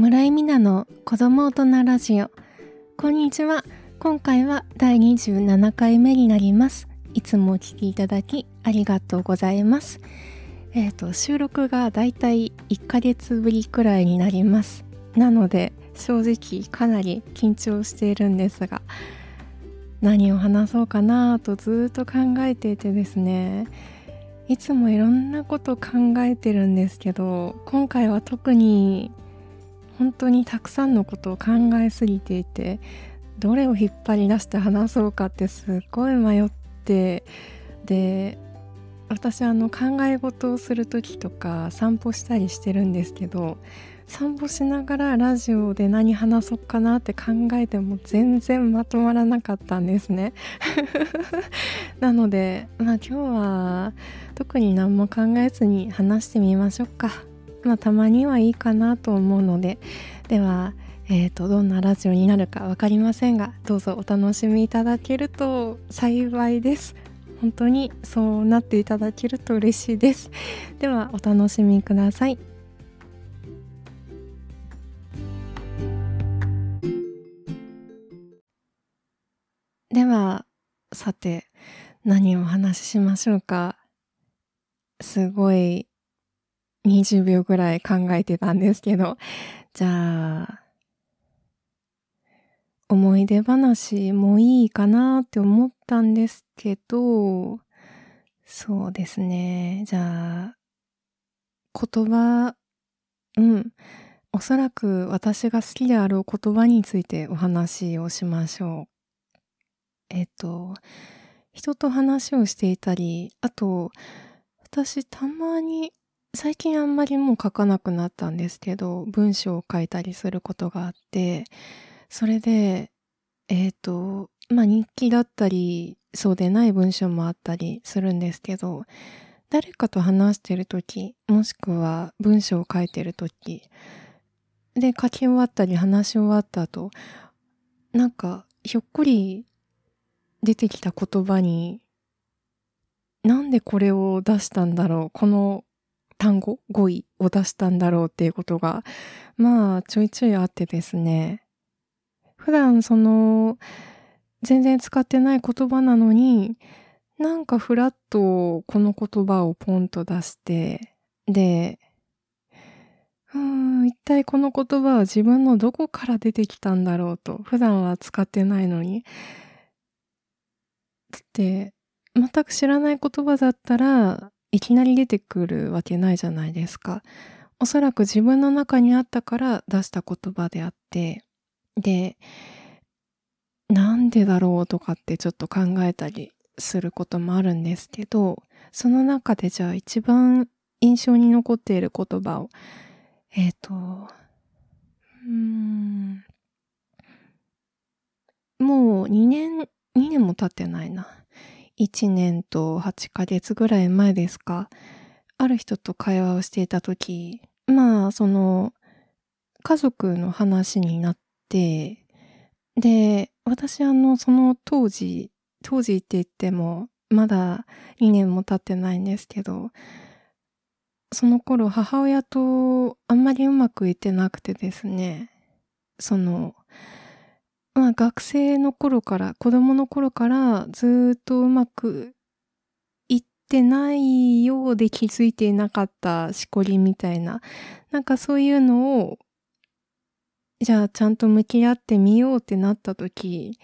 村井美奈の子供大人ラジオ。こんにちは。今回は第27回目になります。いつもお聞きいただきありがとうございます。えっ、ー、と収録がだいたい1ヶ月ぶりくらいになります。なので正直かなり緊張しているんですが何を話そうかなとずっと考えていてですね。いつもいろんなこと考えてるんですけど今回は特に本当にたくさんのことを考えすぎていてどれを引っ張り出して話そうかってすっごい迷ってで私あの考え事をする時とか散歩したりしてるんですけど散歩しながらラジオで何話そうかなって考えても全然まとまらなかったんですね。なのでまあ今日は特に何も考えずに話してみましょうか。まあたまにはいいかなと思うのでではえーと、どんなラジオになるか分かりませんがどうぞお楽しみいただけると幸いです。本当にそうなっていただけると嬉しいです。ではお楽しみください。ではさて何をお話ししましょうか。すごい20秒ぐらい考えてたんですけど。じゃあ思い出話もいいかなって思ったんですけど。そうですね。じゃあ言葉うん。おそらく私が好きである言葉についてお話をしましょう。えっ、と、人と話をしていたり、あと、私たまに、最近あんまりもう書かなくなったんですけど、文章を書いたりすることがあって、それで、えっ、と、まあ、日記だったり、そうでない文章もあったりするんですけど、誰かと話してるとき、もしくは文章を書いてるとき、で、書き終わったり話し終わった後、なんか、ひょっこり出てきた言葉に、なんでこれを出したんだろう、この単語、語彙を出したんだろうっていうことが、まあ、ちょいちょいあってですね。普段その、全然使ってない言葉なのに、なんかふらっとこの言葉をポンと出して、で、うーん、一体この言葉は自分のどこから出てきたんだろうと、普段は使ってないのに、って全く知らない言葉だったらいきなり出てくるわけないじゃないですか。おそらく自分の中にあったから出した言葉であって、で、なんでだろうとかってちょっと考えたりすることもあるんですけど、その中でじゃあ一番印象に残っている言葉を、えっ、ー、と、うん、もう2年2年も経ってないな。1年と8ヶ月ぐらい前ですか。ある人と会話をしていた時、まあ、その、家族の話になって、で、私あの、その当時、当時って言っても、まだ2年も経ってないんですけど、その頃母親とあんまりうまくいってなくてですね、その、まあ学生の頃から、子供の頃からずっとうまくいってないようで気づいていなかったしこりみたいな、なんかそういうのを、じゃあちゃんと向き合ってみようってなった時、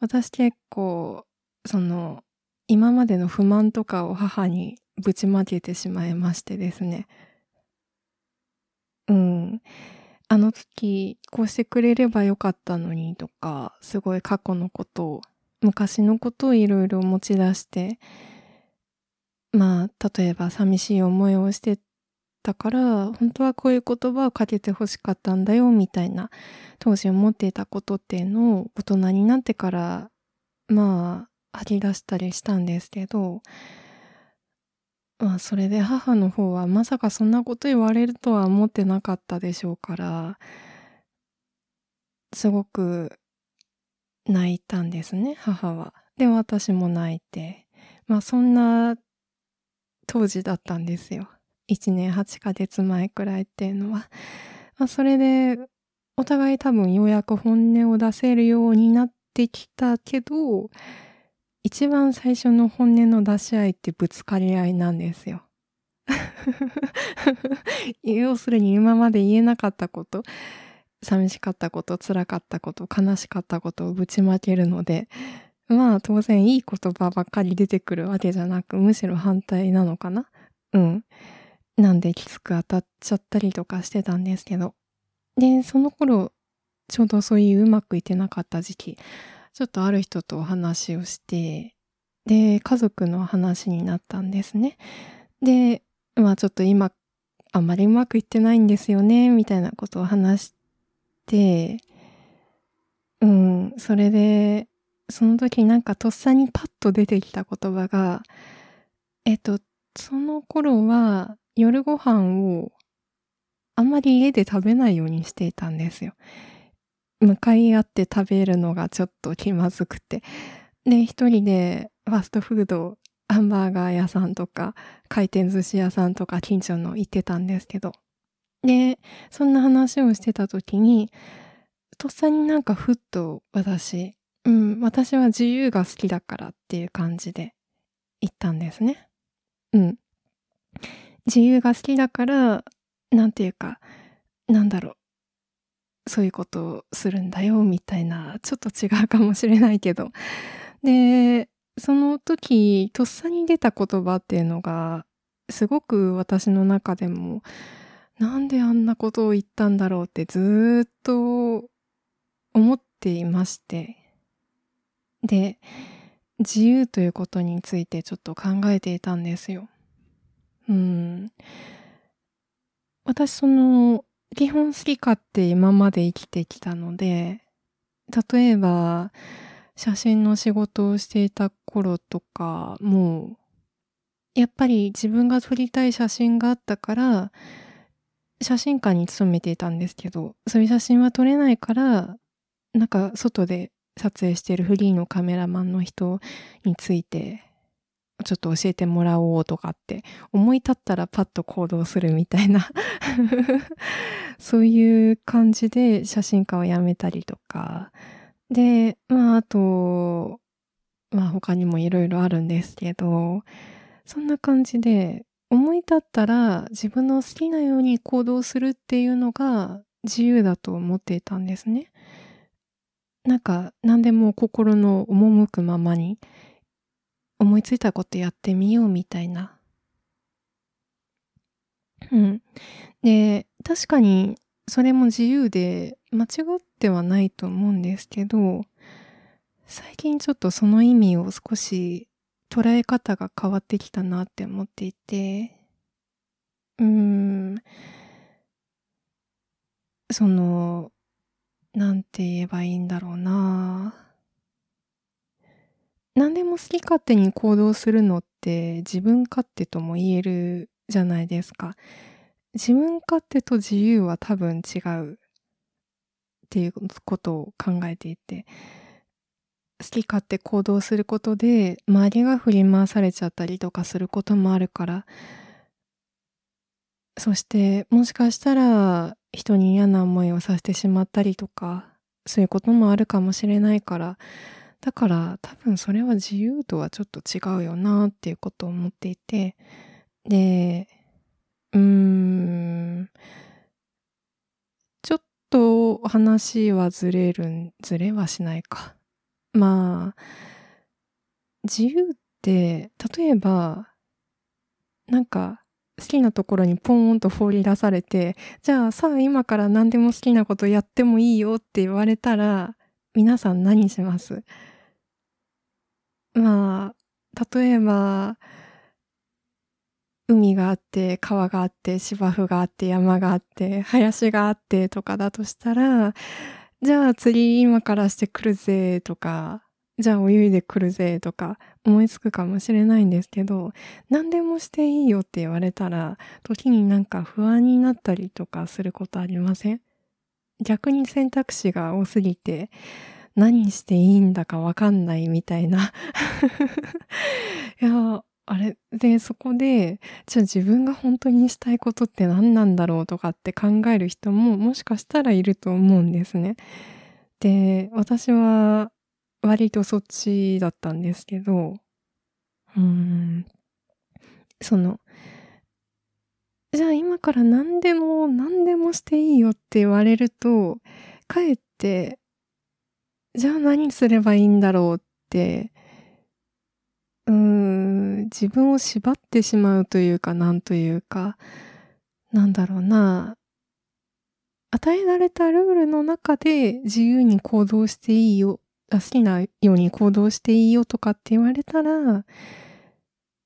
私結構、その、今までの不満とかを母にぶちまけてしまいましてですね。うん。あの時こうしてくれればよかったのにとか、すごい過去のことを、昔のことをいろいろ持ち出して、まあ、例えば寂しい思いをしてたから、本当はこういう言葉をかけて欲しかったんだよ、みたいな、当時思っていたことっていうのを大人になってから、まあ、吐き出したりしたんですけど、まあそれで母の方はまさかそんなこと言われるとは思ってなかったでしょうから、すごく泣いたんですね、母は。で、私も泣いて。まあそんな当時だったんですよ。1年8ヶ月前くらいっていうのは。まあ、それで、お互い多分ようやく本音を出せるようになってきたけど、一番最初の本音の出し合いってぶつかり合いなんですよ。要するに今まで言えなかったこと、寂しかったこと、辛かったこと、悲しかったことをぶちまけるので、まあ当然いい言葉ばっかり出てくるわけじゃなく、むしろ反対なのかな？うん。なんできつく当たっちゃったりとかしてたんですけど。で、その頃、ちょうどそういううまくいってなかった時期、ちょっとある人とお話をして、で、家族の話になったんですね。で、まあちょっと今、あんまりうまくいってないんですよね、みたいなことを話して、うん、それで、その時なんかとっさにパッと出てきた言葉が、えっと、その頃は夜ご飯をあんまり家で食べないようにしていたんですよ。向かい合って食べるのがちょっと気まずくて。で、一人でファストフード、ハンバーガー屋さんとか、回転寿司屋さんとか近所の行ってたんですけど。で、そんな話をしてた時に、とっさになんかふっと私、うん、私は自由が好きだからっていう感じで言ったんですね。うん。自由が好きだから、なんていうか、なんだろう。そういうことをするんだよ、みたいな、ちょっと違うかもしれないけど。で、その時、とっさに出た言葉っていうのが、すごく私の中でも、なんであんなことを言ったんだろうってずっと思っていまして。で、自由ということについてちょっと考えていたんですよ。うん。私その、基本好き勝手今まで生きてきたので、例えば、写真の仕事をしていた頃とかも、やっぱり自分が撮りたい写真があったから、写真館に勤めていたんですけど、そういう写真は撮れないから、なんか外で撮影してるフリーのカメラマンの人についてちょっと教えてもらおうとかって思い立ったらパッと行動するみたいな。そういう感じで写真家を辞めたりとか。でまああとまあ他にもいろいろあるんですけど。そんな感じで思い立ったら自分の好きなように行動するっていうのが自由だと思っていたんですね。なんか何でも心の赴くままに思いついたことやってみようみたいな。うん。で、確かにそれも自由で間違ってはないと思うんですけど、最近ちょっとその意味を少し捉え方が変わってきたなって思っていて、うーん、その、なんて言えばいいんだろうな何でも好き勝手に行動するのって自分勝手とも言えるじゃないですか。自分勝手と自由は多分違うっていうことを考えていて、好き勝手行動することで周りが振り回されちゃったりとかすることもあるから、そしてもしかしたら人に嫌な思いをさせてしまったりとか、そういうこともあるかもしれないから、だから多分それは自由とはちょっと違うよなっていうことを思っていて、で、うーん、ちょっと話はずれるん、ずれはしないか。まあ、自由って、例えば、なんか、好きなところにポーンと放り出されて、じゃあさあ今から何でも好きなことやってもいいよって言われたら、皆さん何します？まあ、例えば、海があって、川があって、芝生があって、山があって、林があってとかだとしたら、じゃあ釣り今からしてくるぜとか、じゃあ泳いでくるぜとか思いつくかもしれないんですけど、何でもしていいよって言われたら、時になんか不安になったりとかすることありません？逆に選択肢が多すぎて、何していいんだかわかんないみたいないや、あれで、そこで、じゃあ自分が本当にしたいことって何なんだろうとかって考える人ももしかしたらいると思うんですね。で、私は割とそっちだったんですけど、うん、その、じゃあ今から何でも何でもしていいよって言われると、かえって、じゃあ何すればいいんだろうってうーん、自分を縛ってしまうというか、なんというか、なんだろうな。与えられたルールの中で自由に行動していいよ、好きなように行動していいよとかって言われたら、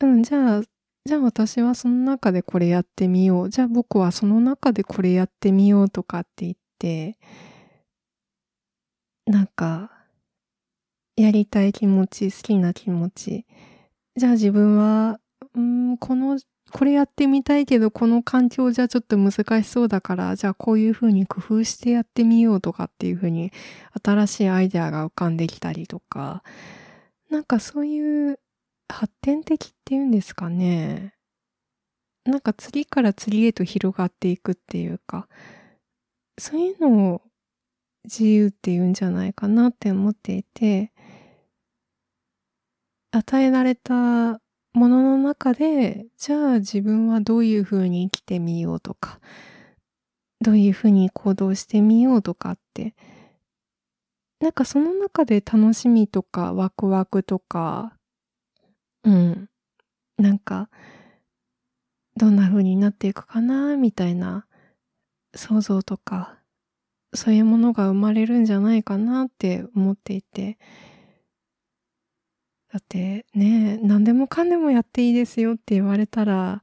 うん、じゃあ、じゃあ私はその中でこれやってみよう。じゃあ僕はその中でこれやってみようとかって言って、なんか、やりたい気持ち、好きな気持ち。じゃあ自分は、うん、この、これやってみたいけど、この環境じゃちょっと難しそうだから、じゃあこういう風に工夫してやってみようとかっていう風に、新しいアイデアが浮かんできたりとか、なんかそういう発展的っていうんですかね。なんか次から次へと広がっていくっていうか、そういうのを自由っていうんじゃないかなって思っていて、与えられたものの中で、じゃあ自分はどういうふうに生きてみようとか、どういうふうに行動してみようとかって、なんかその中で楽しみとかワクワクとか、うん、なんか、どんな風になっていくかな、みたいな想像とか、そういうものが生まれるんじゃないかなって思っていて、だってね、何でもかんでもやっていいですよって言われたら、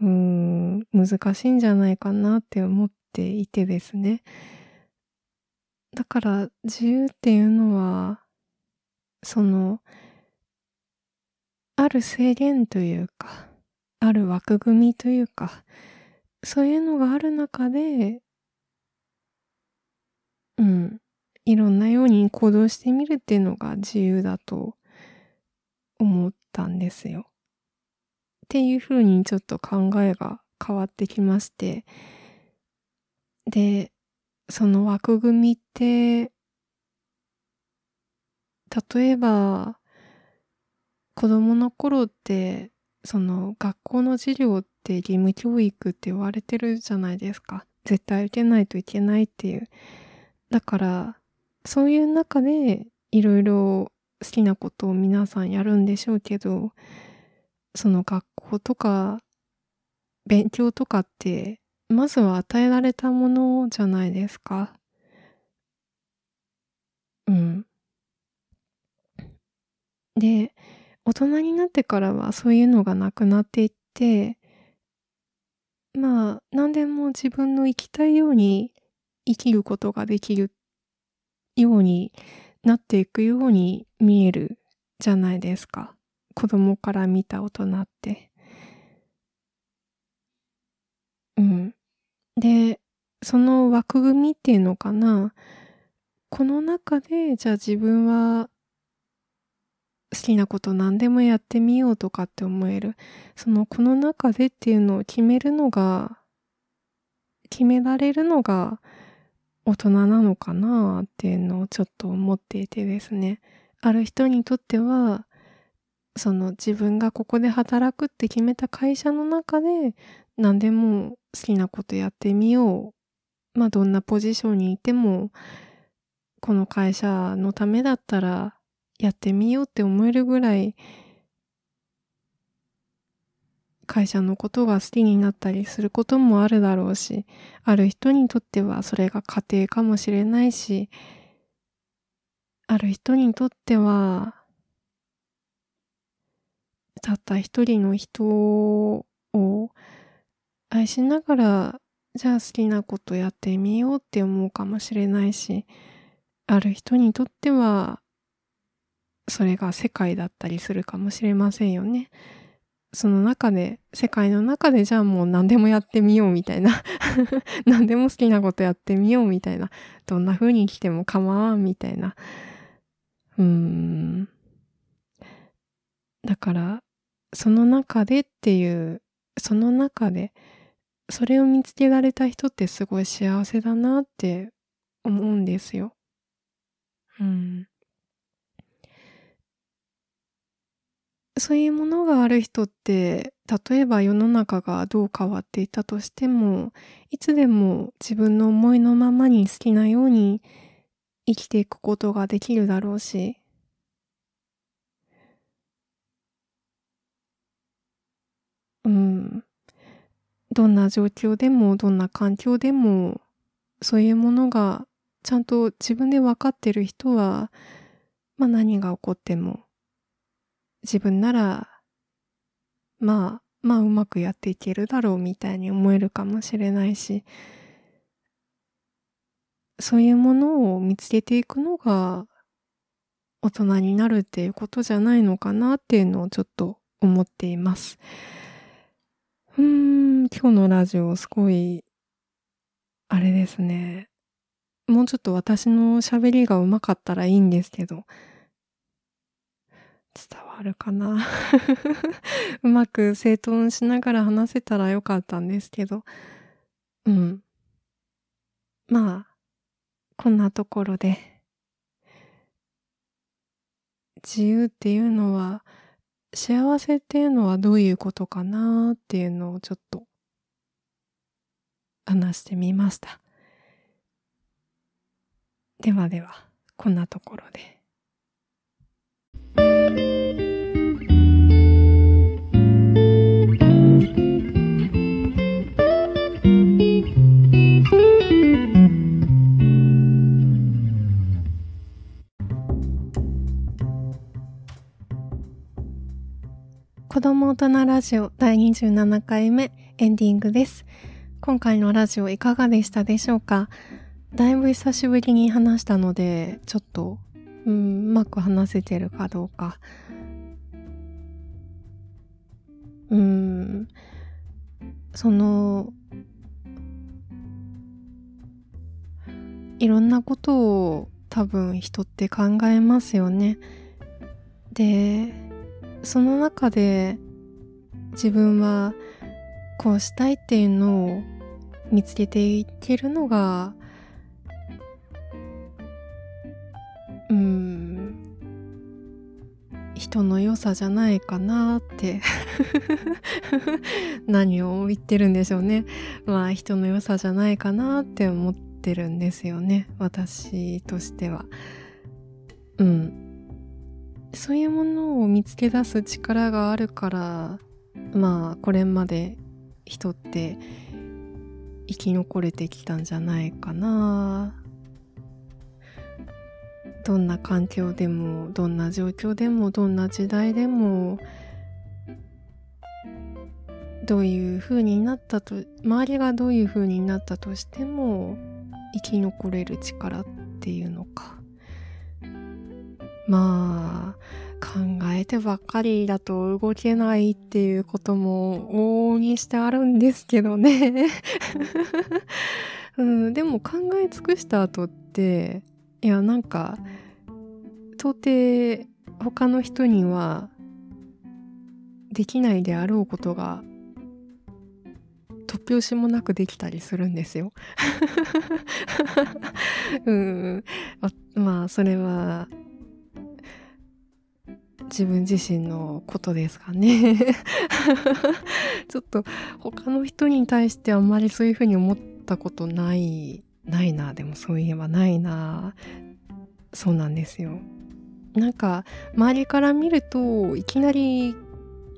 うーん、難しいんじゃないかなって思っていてですね。だから自由っていうのは、その、ある制限というか、ある枠組みというか、そういうのがある中で、うん、いろんなように行動してみるっていうのが自由だと思ったんですよ。っていうふうにちょっと考えが変わってきまして、で、その枠組みって、例えば、子供の頃って、その学校の授業って義務教育って言われてるじゃないですか。絶対受けないといけないっていう。だから、そういう中でいろいろ好きなことを皆さんやるんでしょうけど、その学校とか勉強とかって、まずは与えられたものじゃないですか。うん。で、大人になってからはそういうのがなくなっていって、まあ、何でも自分の生きたいように生きることができるようになっていくように見えるじゃないですか。子供から見た大人って。うん。で、その枠組みっていうのかな。この中で、じゃあ自分は好きなこと何でもやってみようとかって思える。そのこの中でっていうのを決めるのが、決められるのが大人なのかなっていうのをちょっと思っていてですね。ある人にとっては、その自分がここで働くって決めた会社の中で何でも好きなことやってみよう。まあどんなポジションにいてもこの会社のためだったらやってみようって思えるぐらい会社のことが好きになったりすることもあるだろうし、ある人にとってはそれが家庭かもしれないし、ある人にとっては、たった一人の人を愛しながら、じゃあ好きなことやってみようって思うかもしれないし、ある人にとっては、それが世界だったりするかもしれませんよね。その中で、世界の中でじゃあもう何でもやってみようみたいな 何でも好きなことやってみようみたいな。どんな風に生きても構わんみたいな。うーん。だからその中でっていうその中でそれを見つけられた人ってすごい幸せだなって思うんですよ。うん。そういうものがある人って例えば世の中がどう変わっていたとしてもいつでも自分の思いのままに好きなように生きていくことができるだろうし。うん。どんな状況でもどんな環境でもそういうものがちゃんと自分で分かってる人はまあ何が起こっても自分なら、まあ、まあうまくやっていけるだろうみたいに思えるかもしれないし、そういうものを見つけていくのが大人になるっていうことじゃないのかなっていうのをちょっと思っています。うーん、今日のラジオすごい、あれですね。もうちょっと私の喋りが上手かったらいいんですけど、伝わるかな うまく整頓しながら話せたらよかったんですけど。うん。まあ、こんなところで。自由っていうのは、幸せっていうのはどういうことかなっていうのをちょっと話してみました。ではでは、こんなところで。子供大人ラジオ第27回目エンディングです。今回のラジオいかがでしたでしょうか？だいぶ久しぶりに話したので、ちょっとうん、うまく話せてるかどうか。うん、その、いろんなことを多分人って考えますよね。で、その中で自分はこうしたいっていうのを見つけていけるのが人の良さじゃないかなって。何を言ってるんでしょうね。まあ人の良さじゃないかなって思ってるんですよね。私としては。うん。そういうものを見つけ出す力があるからまあこれまで人って生き残れてきたんじゃないかなどんな環境でもどんな状況でもどんな時代でもどういう風になったと周りがどういう風になったとしても生き残れる力っていうのか。まあ考えてばっかりだと動けないっていうことも往々にしてあるんですけどね。うん、でも考え尽くした後っていやなんか到底他の人にはできないであろうことが突拍子もなくできたりするんですよ。うんまあそれは自分自身のことですかね ちょっと他の人に対してあんまりそういうふうに思ったことないないなでもそういえばないな。そうなんですよ。なんか周りから見るといきなり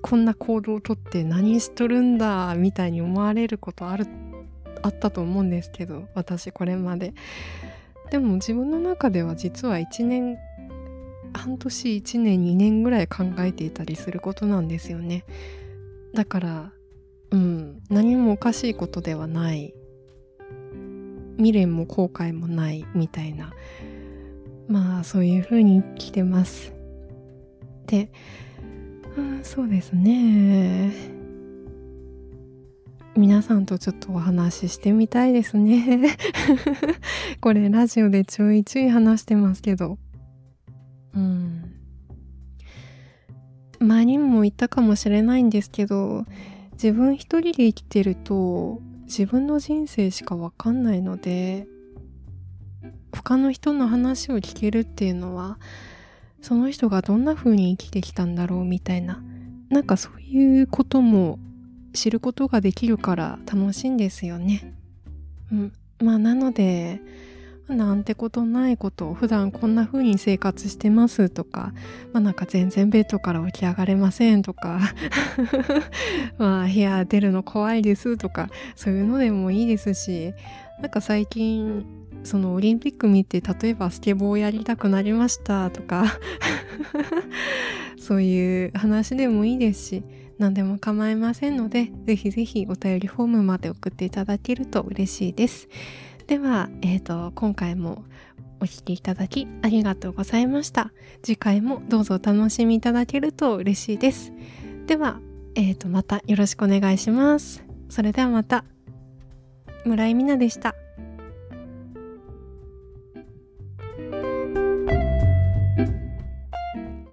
こんな行動をとって何しとるんだみたいに思われることあるあったと思うんですけど私これまで。でも自分の中では実は1年半年1年2年ぐらい考えていたりすることなんですよね。だからうん何もおかしいことではない。未練も後悔もないみたいなまあそういう風に来てます。で、うん、そうですね。皆さんとちょっとお話ししてみたいですね。これラジオでちょいちょい話してますけど。うん。前にも言ったかもしれないんですけど自分一人で生きてると自分の人生しかわかんないので他の人の話を聞けるっていうのはその人がどんな風に生きてきたんだろうみたいななんかそういうことも知ることができるから楽しいんですよね。うん、まあなのでなんてことないこと普段こんな風に生活してますとかまあなんか全然ベッドから起き上がれませんとか まあ部屋出るの怖いですとかそういうのでもいいですしなんか最近そのオリンピック見て例えばスケボーやりたくなりましたとか そういう話でもいいですし何でも構いませんのでぜひぜひお便りフォームまで送っていただけると嬉しいです。では、えーと、今回もお聴きいただきありがとうございました。次回もどうぞお楽しみいただけると嬉しいです。では、えーと、またよろしくお願いします。それではまた。村井美奈でした。